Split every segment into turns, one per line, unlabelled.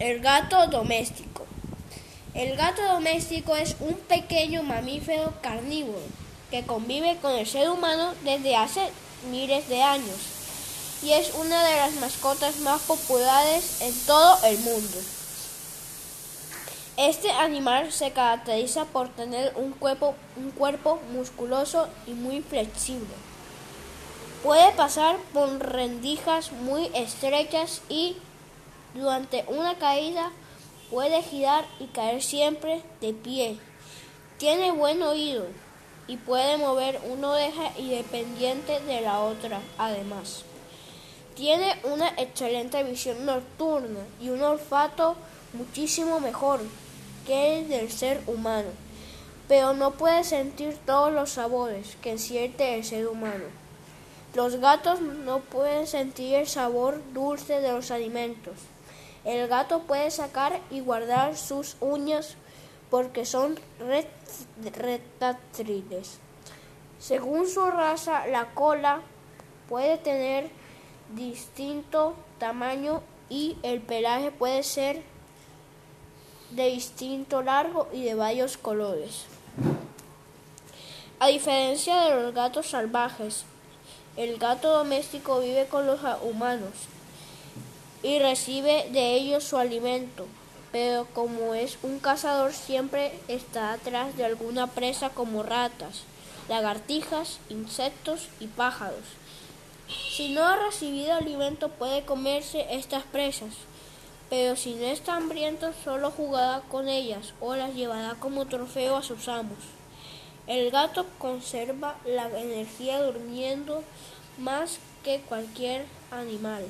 El gato doméstico. El gato doméstico es un pequeño mamífero carnívoro que convive con el ser humano desde hace miles de años y es una de las mascotas más populares en todo el mundo. Este animal se caracteriza por tener un cuerpo, un cuerpo musculoso y muy flexible. Puede pasar por rendijas muy estrechas y durante una caída puede girar y caer siempre de pie. Tiene buen oído y puede mover una oreja independiente de la otra, además. Tiene una excelente visión nocturna y un olfato muchísimo mejor que el del ser humano, pero no puede sentir todos los sabores que siente el ser humano. Los gatos no pueden sentir el sabor dulce de los alimentos. El gato puede sacar y guardar sus uñas porque son retráctiles. Según su raza, la cola puede tener distinto tamaño y el pelaje puede ser de distinto largo y de varios colores. A diferencia de los gatos salvajes, el gato doméstico vive con los humanos y recibe de ellos su alimento, pero como es un cazador siempre está atrás de alguna presa como ratas, lagartijas, insectos y pájaros. Si no ha recibido alimento puede comerse estas presas, pero si no está hambriento solo jugará con ellas o las llevará como trofeo a sus amos. El gato conserva la energía durmiendo más que cualquier animal.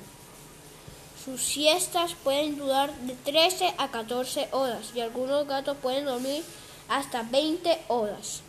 Sus siestas pueden durar de 13 a 14 horas y algunos gatos pueden dormir hasta 20 horas.